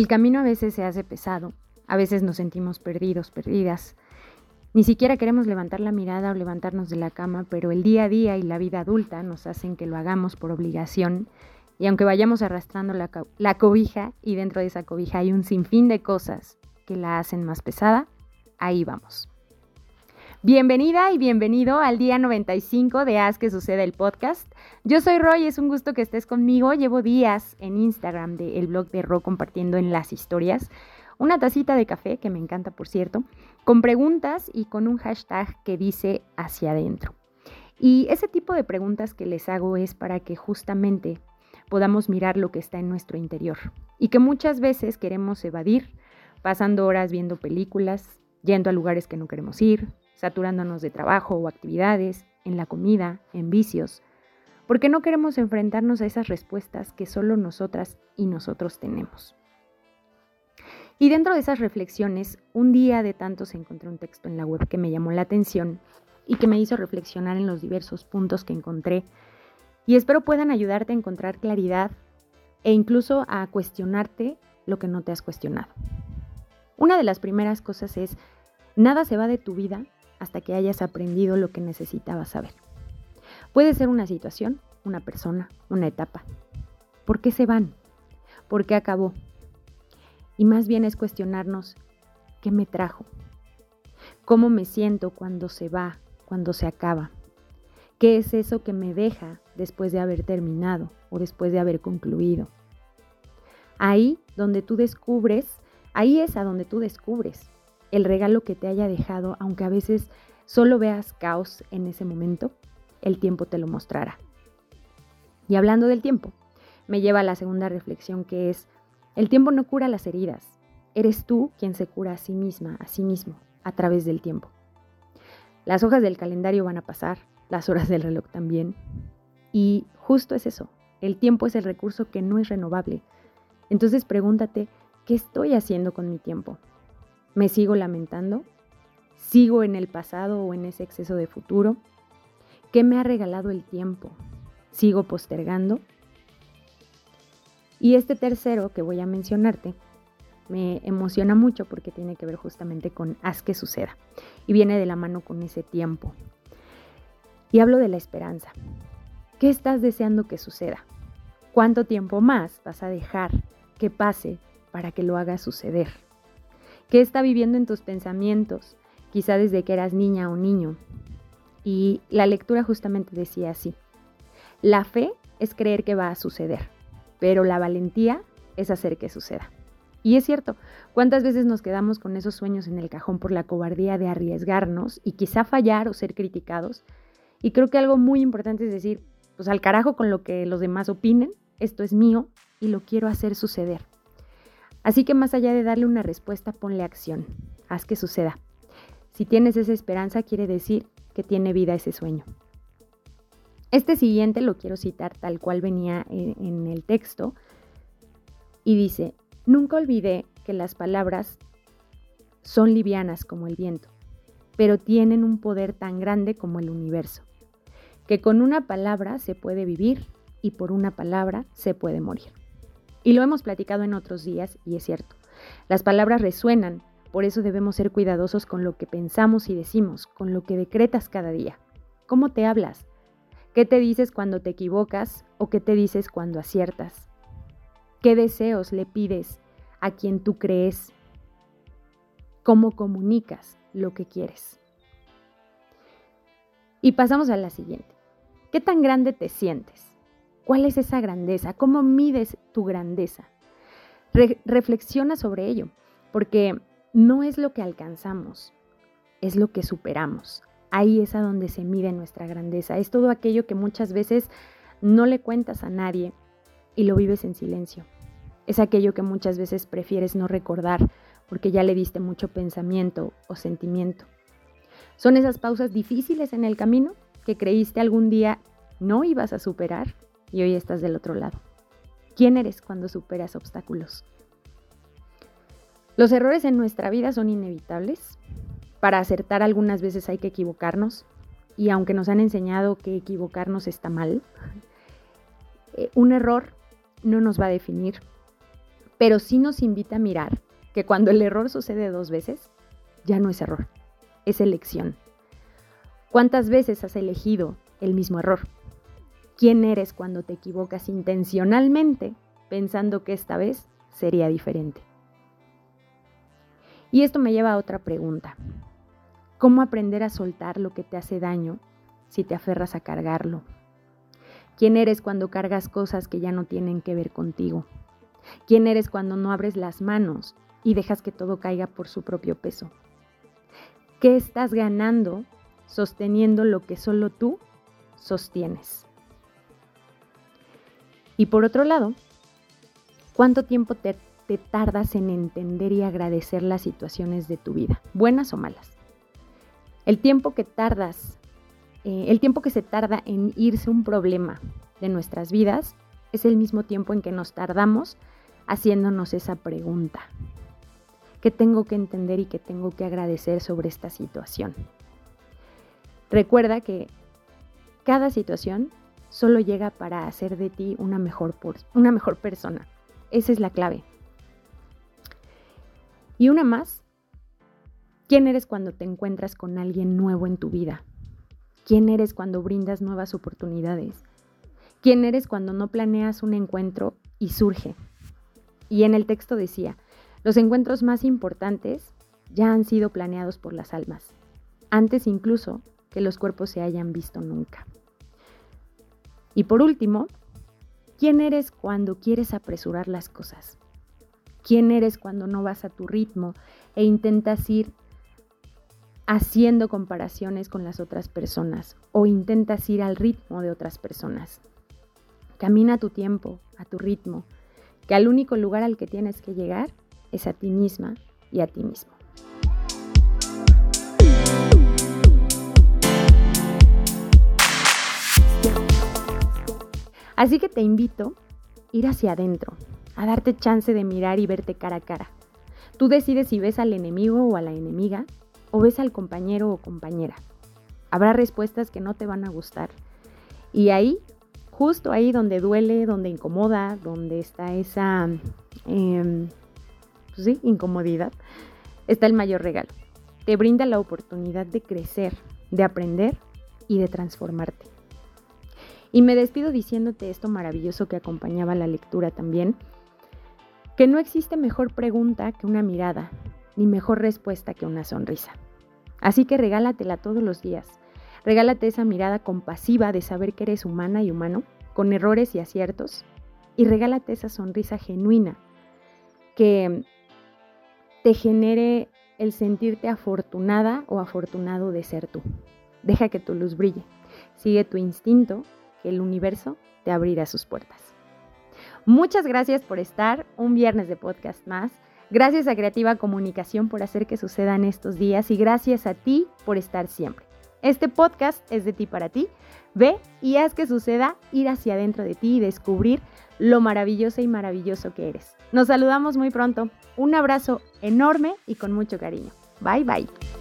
El camino a veces se hace pesado, a veces nos sentimos perdidos, perdidas. Ni siquiera queremos levantar la mirada o levantarnos de la cama, pero el día a día y la vida adulta nos hacen que lo hagamos por obligación. Y aunque vayamos arrastrando la, la cobija y dentro de esa cobija hay un sinfín de cosas que la hacen más pesada, ahí vamos. Bienvenida y bienvenido al día 95 de Haz que suceda el podcast. Yo soy Roy, es un gusto que estés conmigo. Llevo días en Instagram del blog de Ro compartiendo en las historias una tacita de café, que me encanta por cierto, con preguntas y con un hashtag que dice hacia adentro. Y ese tipo de preguntas que les hago es para que justamente podamos mirar lo que está en nuestro interior y que muchas veces queremos evadir, pasando horas viendo películas, yendo a lugares que no queremos ir, saturándonos de trabajo o actividades, en la comida, en vicios, porque no queremos enfrentarnos a esas respuestas que solo nosotras y nosotros tenemos. Y dentro de esas reflexiones, un día de tantos encontré un texto en la web que me llamó la atención y que me hizo reflexionar en los diversos puntos que encontré y espero puedan ayudarte a encontrar claridad e incluso a cuestionarte lo que no te has cuestionado. Una de las primeras cosas es, nada se va de tu vida hasta que hayas aprendido lo que necesitabas saber. Puede ser una situación, una persona, una etapa. ¿Por qué se van? ¿Por qué acabó? Y más bien es cuestionarnos, ¿qué me trajo? ¿Cómo me siento cuando se va, cuando se acaba? ¿Qué es eso que me deja después de haber terminado o después de haber concluido? Ahí donde tú descubres, ahí es a donde tú descubres el regalo que te haya dejado, aunque a veces solo veas caos en ese momento, el tiempo te lo mostrará. Y hablando del tiempo, me lleva a la segunda reflexión que es, el tiempo no cura las heridas, eres tú quien se cura a sí misma, a sí mismo, a través del tiempo. Las hojas del calendario van a pasar, las horas del reloj también. Y justo es eso, el tiempo es el recurso que no es renovable. Entonces pregúntate, ¿qué estoy haciendo con mi tiempo? ¿Me sigo lamentando? ¿Sigo en el pasado o en ese exceso de futuro? ¿Qué me ha regalado el tiempo? ¿Sigo postergando? Y este tercero que voy a mencionarte me emociona mucho porque tiene que ver justamente con haz que suceda y viene de la mano con ese tiempo. Y hablo de la esperanza. ¿Qué estás deseando que suceda? ¿Cuánto tiempo más vas a dejar que pase para que lo hagas suceder? ¿Qué está viviendo en tus pensamientos? Quizá desde que eras niña o niño. Y la lectura justamente decía así. La fe es creer que va a suceder, pero la valentía es hacer que suceda. Y es cierto, ¿cuántas veces nos quedamos con esos sueños en el cajón por la cobardía de arriesgarnos y quizá fallar o ser criticados? Y creo que algo muy importante es decir, pues al carajo con lo que los demás opinen, esto es mío y lo quiero hacer suceder. Así que más allá de darle una respuesta, ponle acción. Haz que suceda. Si tienes esa esperanza, quiere decir que tiene vida ese sueño. Este siguiente lo quiero citar tal cual venía en el texto y dice, nunca olvidé que las palabras son livianas como el viento, pero tienen un poder tan grande como el universo, que con una palabra se puede vivir y por una palabra se puede morir. Y lo hemos platicado en otros días y es cierto. Las palabras resuenan, por eso debemos ser cuidadosos con lo que pensamos y decimos, con lo que decretas cada día. ¿Cómo te hablas? ¿Qué te dices cuando te equivocas o qué te dices cuando aciertas? ¿Qué deseos le pides a quien tú crees? ¿Cómo comunicas lo que quieres? Y pasamos a la siguiente. ¿Qué tan grande te sientes? ¿Cuál es esa grandeza? ¿Cómo mides tu grandeza? reflexiona sobre ello, porque no es lo que alcanzamos, es lo que superamos. Ahí es a donde se mide nuestra grandeza. Es todo aquello que muchas veces no le cuentas a nadie y lo vives en silencio. Es aquello que muchas veces prefieres no recordar porque ya le diste mucho pensamiento o sentimiento. Son esas pausas difíciles en el camino que creíste algún día no ibas a superar y hoy estás del otro lado. ¿Quién eres cuando superas obstáculos? Los errores en nuestra vida son inevitables. Para acertar algunas veces hay que equivocarnos y aunque nos han enseñado que equivocarnos está mal, eh, un error no nos va a definir. pero sí nos invita a mirar que cuando el error sucede dos veces, ya no es error, es elección. ¿Cuántas veces has elegido el mismo error? ¿Quién eres cuando te equivocas intencionalmente pensando que esta vez sería diferente? Y esto me lleva a otra pregunta. ¿Cómo aprender a soltar lo que te hace daño si te aferras a cargarlo? ¿Quién eres cuando cargas cosas que ya no tienen que ver contigo? ¿Quién eres cuando no abres las manos y dejas que todo caiga por su propio peso? ¿Qué estás ganando sosteniendo lo que solo tú sostienes? Y por otro lado, ¿cuánto tiempo te, tardas en entender y agradecer las situaciones de tu vida, buenas o malas? El tiempo que tardas, eh, el tiempo que se tarda en irse un problema de nuestras vidas es el mismo tiempo en que nos tardamos haciéndonos esa pregunta. ¿Qué tengo que entender y qué tengo que agradecer sobre esta situación? Recuerda que cada situación solo llega para hacer de ti una mejor, una mejor persona. Esa es la clave. Y una más, ¿quién eres cuando te encuentras con alguien nuevo en tu vida? ¿Quién eres cuando brindas nuevas oportunidades? ¿Quién eres cuando no planeas un encuentro y surge? Y en el texto decía, los encuentros más importantes ya han sido planeados por las almas, antes incluso que los cuerpos se hayan visto nunca. Y por último, ¿quién eres cuando quieres apresurar las cosas? ¿Quién eres cuando no vas a tu ritmo e intentas ir haciendo comparaciones con las otras personas o intentas ir al ritmo de otras personas? Camina a tu tiempo, a tu ritmo, que al único lugar al que tienes que llegar es a ti misma y a ti mismo. Así que te invito a ir hacia adentro, a darte chance de mirar y verte cara a cara. Tú decides si ves al enemigo o a la enemiga, o ves al compañero o compañera. Habrá respuestas que no te van a gustar. Y ahí justo ahí donde duele, donde incomoda, donde está esa em, pues incomodidad, está el mayor regalo. Te brinda la oportunidad de crecer, de aprender y de transformarte. Y me despido diciéndote esto maravilloso que acompañaba la lectura también, que no existe mejor pregunta que una mirada, ni mejor respuesta que una sonrisa. Así que regálatela todos los días Regálate esa mirada compasiva de saber que eres humana y humano, con errores y aciertos, y regálate esa sonrisa genuina que te genere el sentirte afortunada o afortunado de ser tú. Deja que tu luz brille. Sigue tu instinto, que el universo te abrirá sus puertas. Muchas gracias por estar un viernes de podcast más. Gracias a Creativa Comunicación por hacer que sucedan estos días y gracias a ti por estar siempre. Este podcast es de ti para ti. Ve y haz que suceda ir hacia adentro de ti y descubrir lo maravilloso y maravilloso que eres. Nos saludamos muy pronto. Un abrazo enorme y con mucho cariño. Bye bye.